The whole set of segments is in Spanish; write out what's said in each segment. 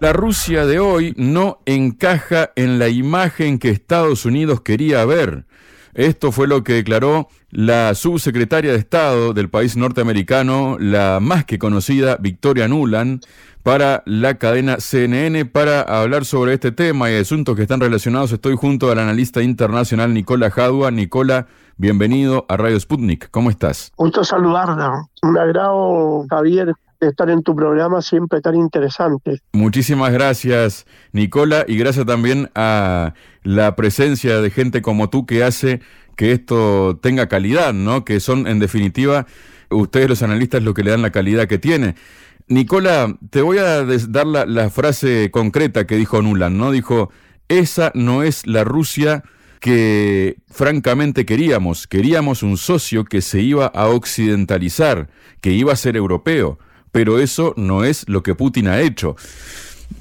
La Rusia de hoy no encaja en la imagen que Estados Unidos quería ver. Esto fue lo que declaró la subsecretaria de Estado del país norteamericano, la más que conocida Victoria Nuland, para la cadena CNN para hablar sobre este tema y asuntos que están relacionados. Estoy junto al analista internacional Nicola Jadua. Nicola, bienvenido a Radio Sputnik. ¿Cómo estás? Gusto saludarte. Un agrado, Javier, estar en tu programa siempre tan interesante. Muchísimas gracias, Nicola, y gracias también a la presencia de gente como tú que hace que esto tenga calidad, ¿no? Que son, en definitiva, ustedes los analistas lo que le dan la calidad que tiene. Nicola, te voy a dar la, frase concreta que dijo Nuland, ¿no? Dijo, esa no es la Rusia que francamente queríamos. Queríamos un socio que se iba a occidentalizar, que iba a ser europeo, pero eso no es lo que Putin ha hecho.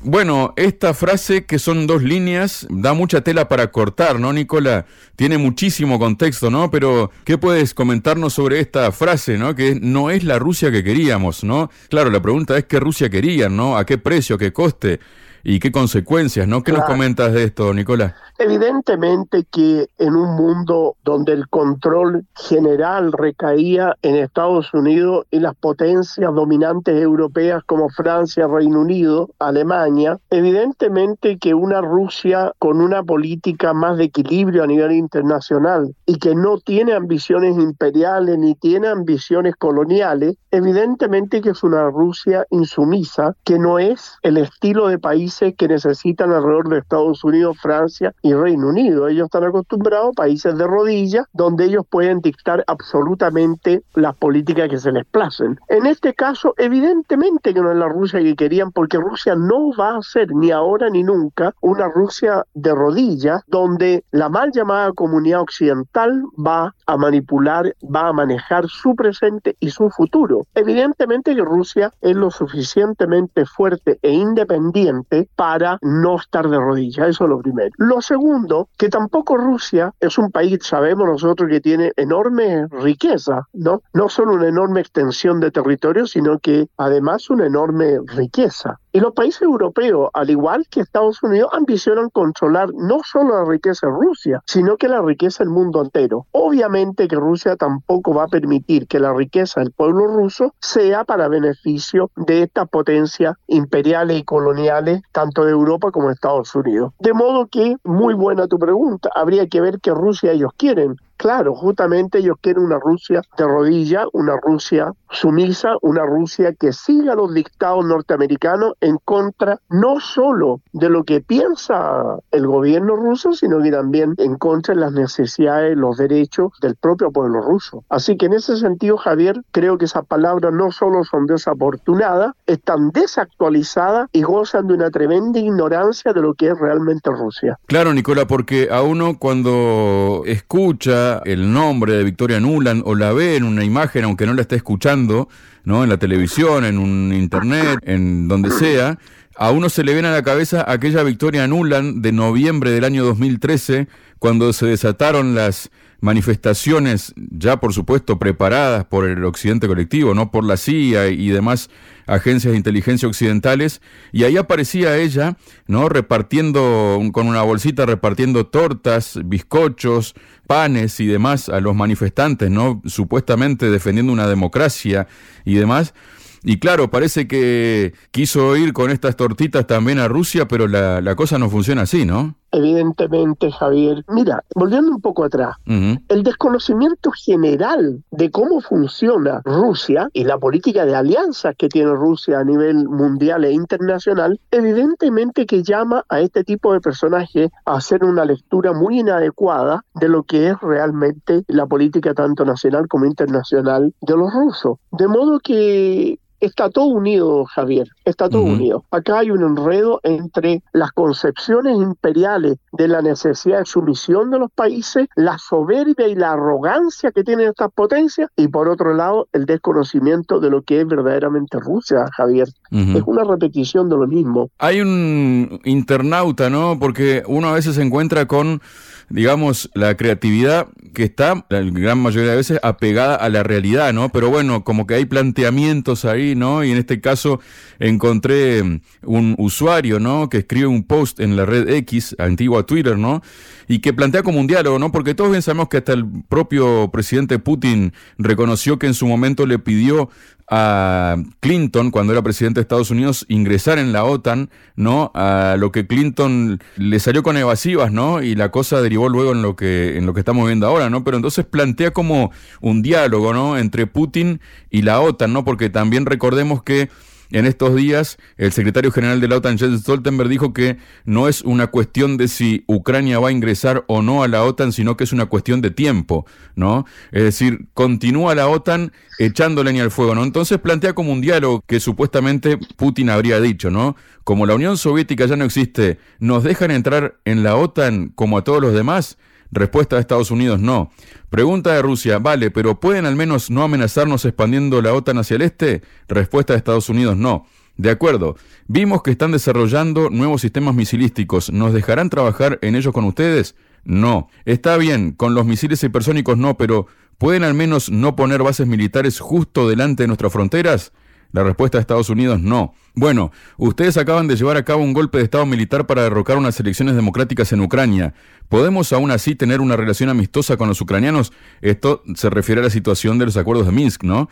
Bueno, esta frase que son dos líneas da mucha tela para cortar, ¿no, Nicola? Tiene muchísimo contexto, ¿no? Pero, ¿qué puedes comentarnos sobre esta frase, ¿no? Que no es la Rusia que queríamos, ¿no? Claro, la pregunta es qué Rusia querían, ¿no? ¿A qué precio, qué coste? Y qué consecuencias, ¿no? ¿Qué nos comentas de esto, Nicolás? Evidentemente que en un mundo donde el control general recaía en Estados Unidos y las potencias dominantes europeas como Francia, Reino Unido, Alemania, evidentemente que una Rusia con una política más de equilibrio a nivel internacional y que no tiene ambiciones imperiales ni tiene ambiciones coloniales, evidentemente que es una Rusia insumisa, que no es el estilo de país que necesitan alrededor de Estados Unidos, Francia y Reino Unido. Ellos están acostumbrados a países de rodillas donde ellos pueden dictar absolutamente las políticas que se les placen. En este caso, evidentemente que no es la Rusia que querían, porque Rusia no va a ser ni ahora ni nunca una Rusia de rodillas donde la mal llamada comunidad occidental va a manipular, va a manejar su presente y su futuro. Evidentemente que Rusia es lo suficientemente fuerte e independiente para no estar de rodillas. Eso es lo primero. Lo segundo, que tampoco Rusia es un país, sabemos nosotros, que tiene enorme riqueza, ¿no? No solo una enorme extensión de territorio, sino que además una enorme riqueza. Y los países europeos, al igual que Estados Unidos, ambicionan controlar no solo la riqueza de Rusia, sino que la riqueza del mundo entero. Obviamente que Rusia tampoco va a permitir que la riqueza del pueblo ruso sea para beneficio de estas potencias imperiales y coloniales, tanto de Europa como de Estados Unidos. De modo que, muy buena tu pregunta, habría que ver qué Rusia ellos quieren. Claro, justamente ellos quieren una Rusia de rodilla, una Rusia sumisa, una Rusia que siga los dictados norteamericanos en contra no solo de lo que piensa el gobierno ruso, sino que también en contra de las necesidades, los derechos del propio pueblo ruso. Así que en ese sentido, Javier, creo que esas palabras no solo son desafortunadas, están desactualizadas y gozan de una tremenda ignorancia de lo que es realmente Rusia. Claro, Nicola, porque a uno cuando escucha el nombre de Victoria Nuland o la ve en una imagen, aunque no la esté escuchando, ¿no? En la televisión, en un internet, en donde sea, a uno se le viene a la cabeza aquella Victoria Nuland de noviembre del año 2013, cuando se desataron las manifestaciones, ya por supuesto preparadas por el Occidente colectivo, no por la CIA y demás agencias de inteligencia occidentales, y ahí aparecía ella, ¿no? repartiendo con una bolsita repartiendo tortas, bizcochos, panes y demás a los manifestantes, ¿no? supuestamente defendiendo una democracia y demás. Y claro, parece que quiso ir con estas tortitas también a Rusia, pero la, la cosa no funciona así, ¿no? Evidentemente, Javier. Mira, volviendo un poco atrás, el desconocimiento general de cómo funciona Rusia y la política de alianzas que tiene Rusia a nivel mundial e internacional, evidentemente que llama a este tipo de personajes a hacer una lectura muy inadecuada de lo que es realmente la política tanto nacional como internacional de los rusos. De modo que está todo unido, Javier, está todo unido. Acá hay un enredo entre las concepciones imperiales de la necesidad de sumisión de los países, la soberbia y la arrogancia que tienen estas potencias, y por otro lado, el desconocimiento de lo que es verdaderamente Rusia, Javier. Es una repetición de lo mismo. Hay un internauta, ¿no? Porque uno a veces se encuentra con digamos, la creatividad que está, la gran mayoría de veces, apegada a la realidad, ¿no? Pero bueno, como que hay planteamientos ahí, ¿no? Y en este caso encontré mm, un usuario, ¿no? Que escribe un post en la red X, antigua Twitter, ¿no? Y que plantea como un diálogo, ¿no? Porque todos bien sabemos que hasta el propio presidente Putin reconoció que en su momento le pidió a Clinton, cuando era presidente de Estados Unidos, ingresar en la OTAN, ¿no? A lo que Clinton le salió con evasivas, ¿no? Y la cosa derivó luego en lo que, en lo que estamos viendo ahora, ¿no? Pero entonces plantea como un diálogo, ¿no? Entre Putin y la OTAN, ¿no? Porque también recordemos que en estos días, el secretario general de la OTAN, Jens Stoltenberg, dijo que no es una cuestión de si Ucrania va a ingresar o no a la OTAN, sino que es una cuestión de tiempo, ¿no? Es decir, continúa la OTAN echando leña al fuego, ¿no? Entonces plantea como un diálogo que supuestamente Putin habría dicho, ¿no? Como la Unión Soviética ya no existe, ¿nos dejan entrar en la OTAN como a todos los demás? Respuesta de Estados Unidos, no. Pregunta de Rusia, vale, pero ¿pueden al menos no amenazarnos expandiendo la OTAN hacia el este? Respuesta de Estados Unidos, no. De acuerdo, vimos que están desarrollando nuevos sistemas misilísticos. ¿Nos dejarán trabajar en ellos con ustedes? No. Está bien, con los misiles hipersónicos no, pero ¿pueden al menos no poner bases militares justo delante de nuestras fronteras? La respuesta de Estados Unidos, no. Bueno, ustedes acaban de llevar a cabo un golpe de Estado militar para derrocar unas elecciones democráticas en Ucrania. ¿Podemos aún así tener una relación amistosa con los ucranianos? Esto se refiere a la situación de los acuerdos de Minsk, ¿no?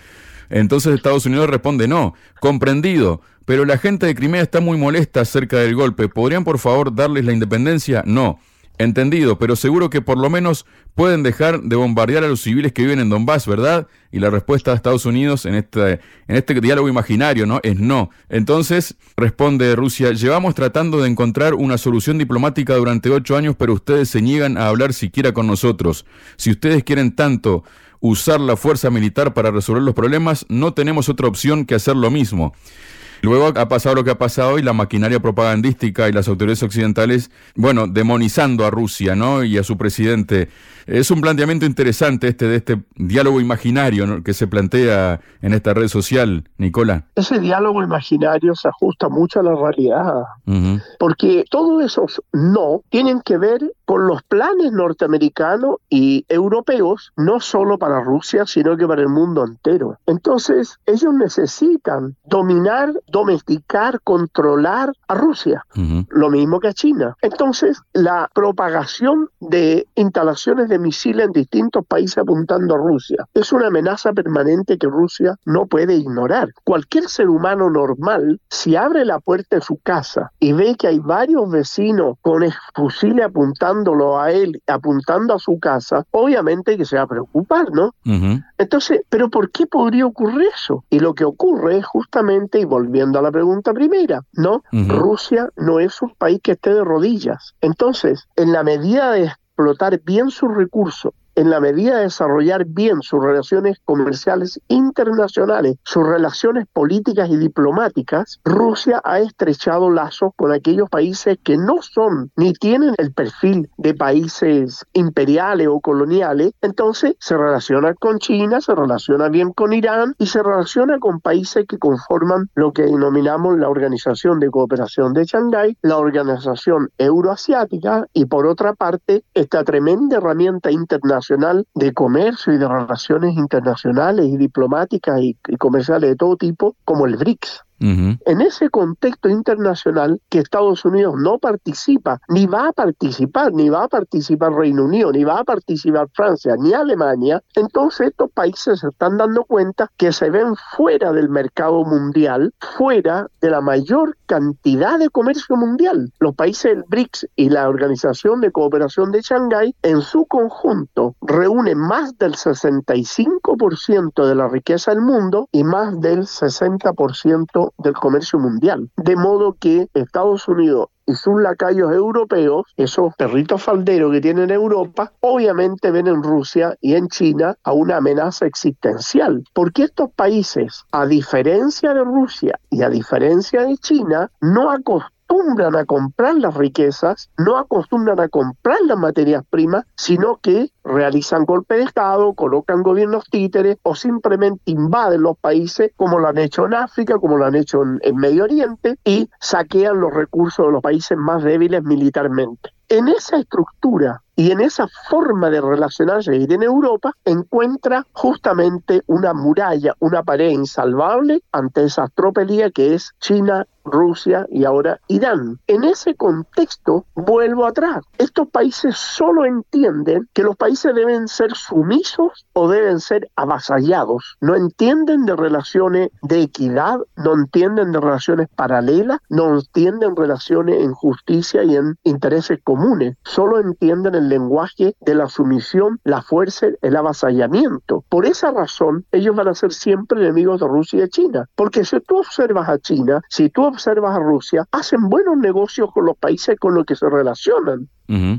Entonces Estados Unidos responde no, comprendido, pero la gente de Crimea está muy molesta acerca del golpe. ¿Podrían por favor darles la independencia? No. Entendido, pero seguro que por lo menos pueden dejar de bombardear a los civiles que viven en Donbass, ¿verdad? Y la respuesta de Estados Unidos en este, en este diálogo imaginario, ¿no? Es no. Entonces, responde Rusia, llevamos tratando de encontrar una solución diplomática durante ocho años, pero ustedes se niegan a hablar siquiera con nosotros. Si ustedes quieren tanto usar la fuerza militar para resolver los problemas, no tenemos otra opción que hacer lo mismo. Luego ha pasado lo que ha pasado y la maquinaria propagandística y las autoridades occidentales, bueno, demonizando a Rusia, ¿no? Y a su presidente. Es un planteamiento interesante este de este diálogo imaginario que se plantea en esta red social, Nicola. Ese diálogo imaginario se ajusta mucho a la realidad, porque todos esos no tienen que ver con los planes norteamericanos y europeos, no solo para Rusia, sino que para el mundo entero. Entonces, ellos necesitan dominar domesticar, controlar a Rusia, lo mismo que a China. Entonces, la propagación de instalaciones de misiles en distintos países apuntando a Rusia es una amenaza permanente que Rusia no puede ignorar. Cualquier ser humano normal, si abre la puerta de su casa y ve que hay varios vecinos con fusiles apuntándolo a él, apuntando a su casa, obviamente que se va a preocupar, ¿no? Entonces, ¿pero por qué podría ocurrir eso? Y lo que ocurre es justamente, y volviendo a la pregunta primera, ¿no? Rusia no es un país que esté de rodillas. Entonces, en la medida de explotar bien sus recursos en la medida de desarrollar bien sus relaciones comerciales internacionales, sus relaciones políticas y diplomáticas, Rusia ha estrechado lazos con aquellos países que no son ni tienen el perfil de países imperiales o coloniales. Entonces se relaciona con China, se relaciona bien con Irán y se relaciona con países que conforman lo que denominamos la Organización de Cooperación de Shanghái, la Organización Euroasiática y por otra parte esta tremenda herramienta internacional de Comercio y de Relaciones Internacionales y diplomáticas y comerciales de todo tipo, como el BRICS. En ese contexto internacional que Estados Unidos no participa, ni va a participar, ni va a participar Reino Unido, ni va a participar Francia, ni Alemania, entonces estos países se están dando cuenta que se ven fuera del mercado mundial, fuera de la mayor cantidad de comercio mundial. Los países del BRICS y la Organización de Cooperación de Shanghái en su conjunto reúnen más del 65% de la riqueza del mundo y más del 60% del comercio mundial. De modo que Estados Unidos y sus lacayos europeos, esos perritos falderos que tienen Europa, obviamente ven en Rusia y en China a una amenaza existencial, porque estos países, a diferencia de Rusia y a diferencia de China, no acostumbran acostumbran a comprar las riquezas, no acostumbran a comprar las materias primas, sino que realizan golpe de Estado, colocan gobiernos títeres o simplemente invaden los países como lo han hecho en África, como lo han hecho en, en Medio Oriente y saquean los recursos de los países más débiles militarmente. En esa estructura y en esa forma de relacionarse que tiene Europa, encuentra justamente una muralla, una pared insalvable ante esa tropelía que es China, Rusia y ahora Irán. En ese contexto, vuelvo atrás. Estos países solo entienden que los países deben ser sumisos o deben ser avasallados. No entienden de relaciones de equidad, no entienden de relaciones paralelas, no entienden relaciones en justicia y en intereses comunes. Solo entienden el lenguaje de la sumisión, la fuerza, el avasallamiento. Por esa razón, ellos van a ser siempre enemigos de Rusia y de China. Porque si tú observas a China, si tú observas a Rusia, hacen buenos negocios con los países con los que se relacionan.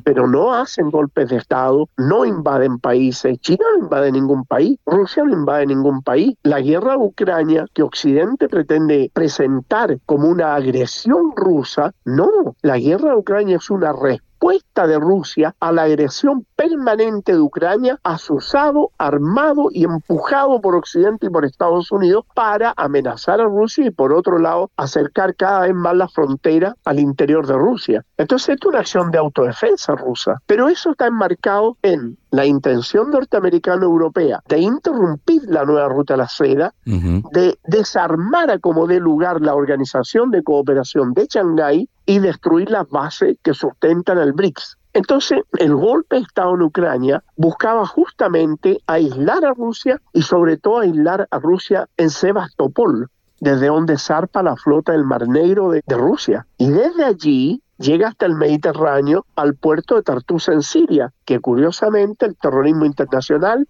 Pero no hacen golpes de Estado, no invaden países. China no invade ningún país, Rusia no invade ningún país. La guerra de Ucrania, que Occidente pretende presentar como una agresión rusa, no. La guerra de Ucrania es una respuesta respuesta de Rusia a la agresión permanente de Ucrania, asusado, armado y empujado por Occidente y por Estados Unidos para amenazar a Rusia y por otro lado acercar cada vez más la frontera al interior de Rusia. Entonces es una acción de autodefensa rusa, pero eso está enmarcado en la intención norteamericana-europea de interrumpir la nueva ruta de la seda, de desarmar a como dé lugar la Organización de Cooperación de Shanghái y destruir las bases que sustentan el BRICS. Entonces, el golpe de Estado en Ucrania buscaba justamente aislar a Rusia y sobre todo aislar a Rusia en Sebastopol, desde donde zarpa la flota del Mar Negro de, de Rusia. Y desde allí llega hasta el Mediterráneo al puerto de Tartus en Siria, que curiosamente el terrorismo internacional,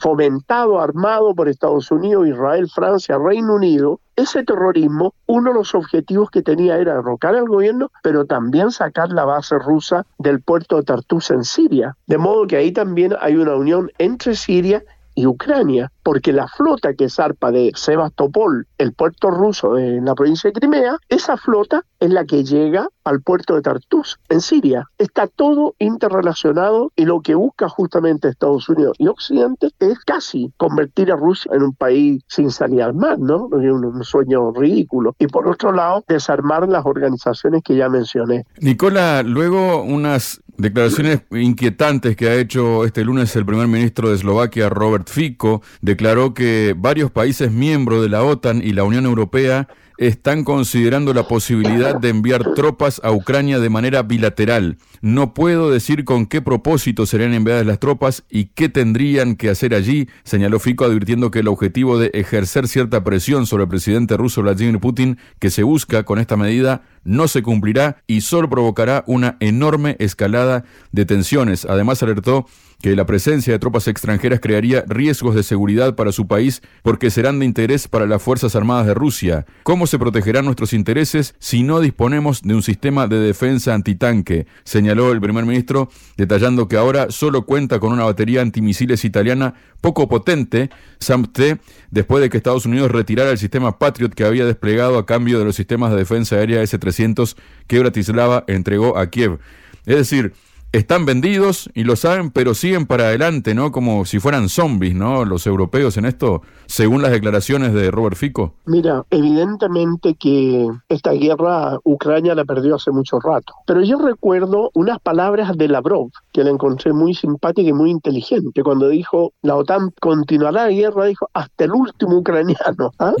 fomentado, armado por Estados Unidos, Israel, Francia, Reino Unido, ese terrorismo, uno de los objetivos que tenía era derrocar al gobierno, pero también sacar la base rusa del puerto de Tartus en Siria. De modo que ahí también hay una unión entre Siria y Ucrania, porque la flota que zarpa de Sebastopol, el puerto ruso de la provincia de Crimea, esa flota es la que llega al puerto de Tartus, en Siria. Está todo interrelacionado y lo que busca justamente Estados Unidos y Occidente es casi convertir a Rusia en un país sin salir al mar, ¿no? Un, un sueño ridículo. Y por otro lado, desarmar las organizaciones que ya mencioné. Nicola, luego unas declaraciones inquietantes que ha hecho este lunes el primer ministro de Eslovaquia, Robert Fico, declaró que varios países miembros de la OTAN y la Unión Europea están considerando la posibilidad de enviar tropas a Ucrania de manera bilateral. No puedo decir con qué propósito serían enviadas las tropas y qué tendrían que hacer allí, señaló Fico advirtiendo que el objetivo de ejercer cierta presión sobre el presidente ruso Vladimir Putin que se busca con esta medida no se cumplirá y solo provocará una enorme escalada de tensiones. Además alertó que la presencia de tropas extranjeras crearía riesgos de seguridad para su país porque serán de interés para las Fuerzas Armadas de Rusia. ¿Cómo se protegerán nuestros intereses si no disponemos de un sistema de defensa antitanque? Señaló el primer ministro, detallando que ahora solo cuenta con una batería antimisiles italiana poco potente, SAMT, después de que Estados Unidos retirara el sistema Patriot que había desplegado a cambio de los sistemas de defensa aérea S-300 que Bratislava entregó a Kiev. Es decir, están vendidos y lo saben, pero siguen para adelante, ¿no? Como si fueran zombies, ¿no? Los europeos en esto, según las declaraciones de Robert Fico. Mira, evidentemente que esta guerra Ucrania la perdió hace mucho rato. Pero yo recuerdo unas palabras de Lavrov, que la encontré muy simpática y muy inteligente, cuando dijo, la OTAN continuará la guerra, dijo, hasta el último ucraniano. ¿ah?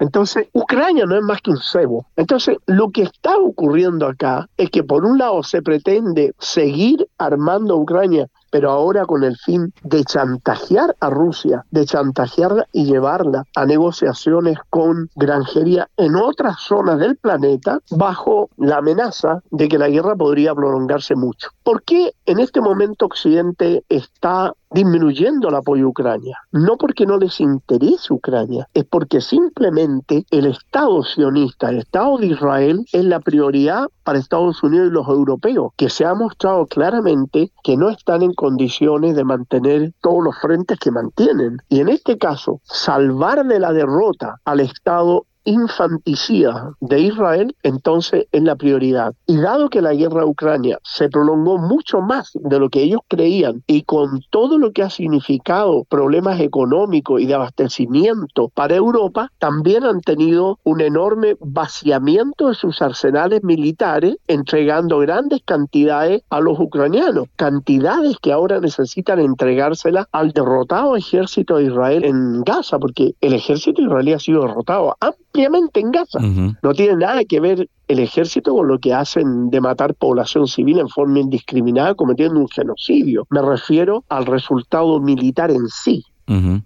Entonces, Ucrania no es más que un cebo. Entonces, lo que está ocurriendo acá es que por un lado se pretende seguir armando a Ucrania pero ahora con el fin de chantajear a Rusia, de chantajearla y llevarla a negociaciones con granjería en otras zonas del planeta bajo la amenaza de que la guerra podría prolongarse mucho. ¿Por qué en este momento Occidente está disminuyendo el apoyo a Ucrania. No porque no les interese Ucrania, es porque simplemente el Estado sionista, el Estado de Israel, es la prioridad para Estados Unidos y los europeos, que se ha mostrado claramente que no están en condiciones de mantener todos los frentes que mantienen. Y en este caso, salvar de la derrota al Estado infanticida de Israel, entonces es la prioridad. Y dado que la guerra de Ucrania se prolongó mucho más de lo que ellos creían y con todo lo que ha significado problemas económicos y de abastecimiento para Europa, también han tenido un enorme vaciamiento de sus arsenales militares, entregando grandes cantidades a los ucranianos, cantidades que ahora necesitan entregárselas al derrotado ejército de Israel en Gaza, porque el ejército israelí ha sido derrotado en Gaza. No tiene nada que ver el ejército con lo que hacen de matar población civil en forma indiscriminada cometiendo un genocidio. Me refiero al resultado militar en sí.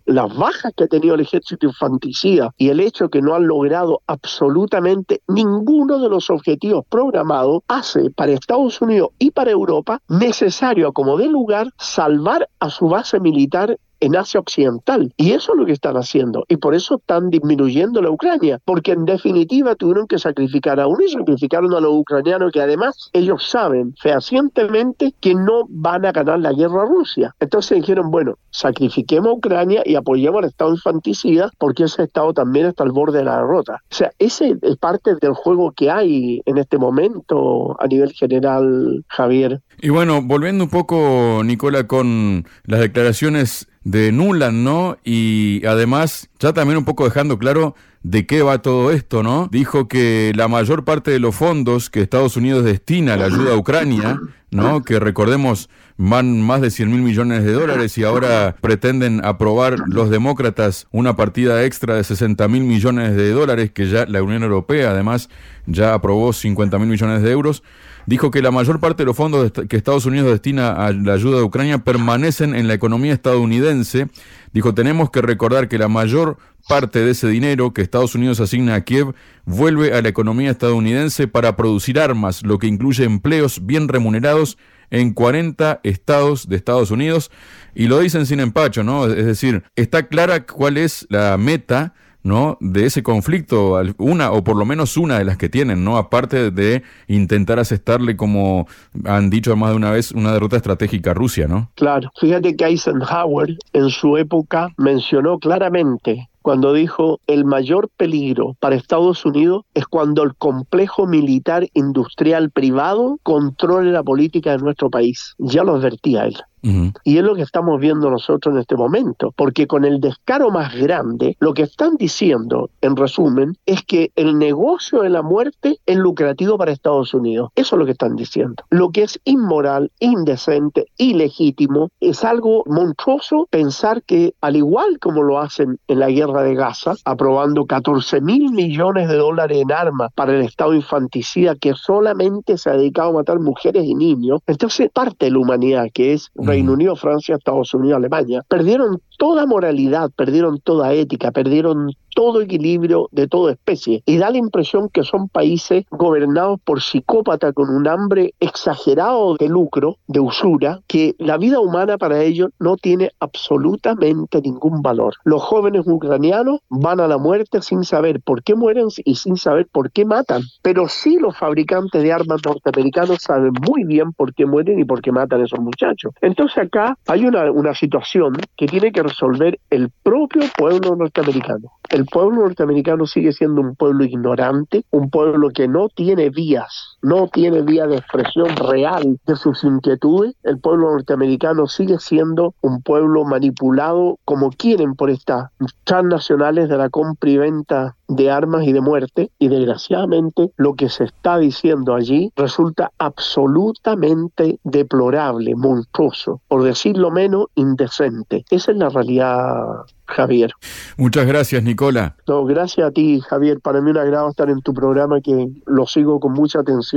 Las bajas que ha tenido el ejército infanticida y el hecho que no han logrado absolutamente ninguno de los objetivos programados hace para Estados Unidos y para Europa necesario, como de lugar, salvar a su base militar en Asia Occidental. Y eso es lo que están haciendo. Y por eso están disminuyendo la Ucrania. Porque en definitiva tuvieron que sacrificar a uno y sacrificaron a los ucranianos que además ellos saben fehacientemente que no van a ganar la guerra a Rusia. Entonces dijeron, bueno, sacrifiquemos a Ucrania y apoyemos al Estado infanticida porque ese Estado también está al borde de la derrota. O sea, ese es parte del juego que hay en este momento a nivel general, Javier. Y bueno, volviendo un poco, Nicola, con las declaraciones de Nuland, ¿no? Y además, ya también un poco dejando claro de qué va todo esto, ¿no? Dijo que la mayor parte de los fondos que Estados Unidos destina a la ayuda a Ucrania, ¿no? Que recordemos van más de 100 mil millones de dólares y ahora pretenden aprobar los demócratas una partida extra de 60 mil millones de dólares que ya la Unión Europea además ya aprobó 50 mil millones de euros. Dijo que la mayor parte de los fondos que Estados Unidos destina a la ayuda de Ucrania permanecen en la economía estadounidense. Dijo, tenemos que recordar que la mayor parte de ese dinero que Estados Unidos asigna a Kiev vuelve a la economía estadounidense para producir armas, lo que incluye empleos bien remunerados en 40 estados de Estados Unidos y lo dicen sin empacho, ¿no? Es decir, está clara cuál es la meta ¿no? de ese conflicto, una o por lo menos una de las que tienen, ¿no? aparte de intentar asestarle, como han dicho más de una vez, una derrota estratégica a Rusia. ¿no? Claro, fíjate que Eisenhower en su época mencionó claramente cuando dijo el mayor peligro para Estados Unidos es cuando el complejo militar industrial privado controle la política de nuestro país. Ya lo advertía él. Y es lo que estamos viendo nosotros en este momento, porque con el descaro más grande, lo que están diciendo, en resumen, es que el negocio de la muerte es lucrativo para Estados Unidos. Eso es lo que están diciendo. Lo que es inmoral, indecente, ilegítimo, es algo monstruoso pensar que, al igual como lo hacen en la guerra de Gaza, aprobando 14 mil millones de dólares en armas para el Estado infanticida que solamente se ha dedicado a matar mujeres y niños, entonces parte de la humanidad, que es Reino Unido, Francia, Estados Unidos, Alemania, perdieron toda moralidad, perdieron toda ética, perdieron todo equilibrio de toda especie. Y da la impresión que son países gobernados por psicópatas con un hambre exagerado de lucro, de usura, que la vida humana para ellos no tiene absolutamente ningún valor. Los jóvenes ucranianos van a la muerte sin saber por qué mueren y sin saber por qué matan. Pero sí los fabricantes de armas norteamericanos saben muy bien por qué mueren y por qué matan a esos muchachos. Entonces acá hay una, situación que tiene que resolver el propio pueblo norteamericano pueblo norteamericano sigue siendo un pueblo ignorante, un pueblo que no tiene vías, no tiene vía de expresión real de sus inquietudes. El pueblo norteamericano sigue siendo un pueblo manipulado como quieren por estas transnacionales de la compra y venta de armas y de muerte y desgraciadamente lo que se está diciendo allí resulta absolutamente deplorable, monstruoso, por decirlo menos indecente. Esa es la realidad Javier. Muchas gracias, Nicola. No, gracias a ti, Javier. Para mí un agrado estar en tu programa que lo sigo con mucha atención.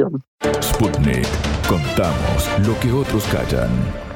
Sputnik. Contamos lo que otros callan.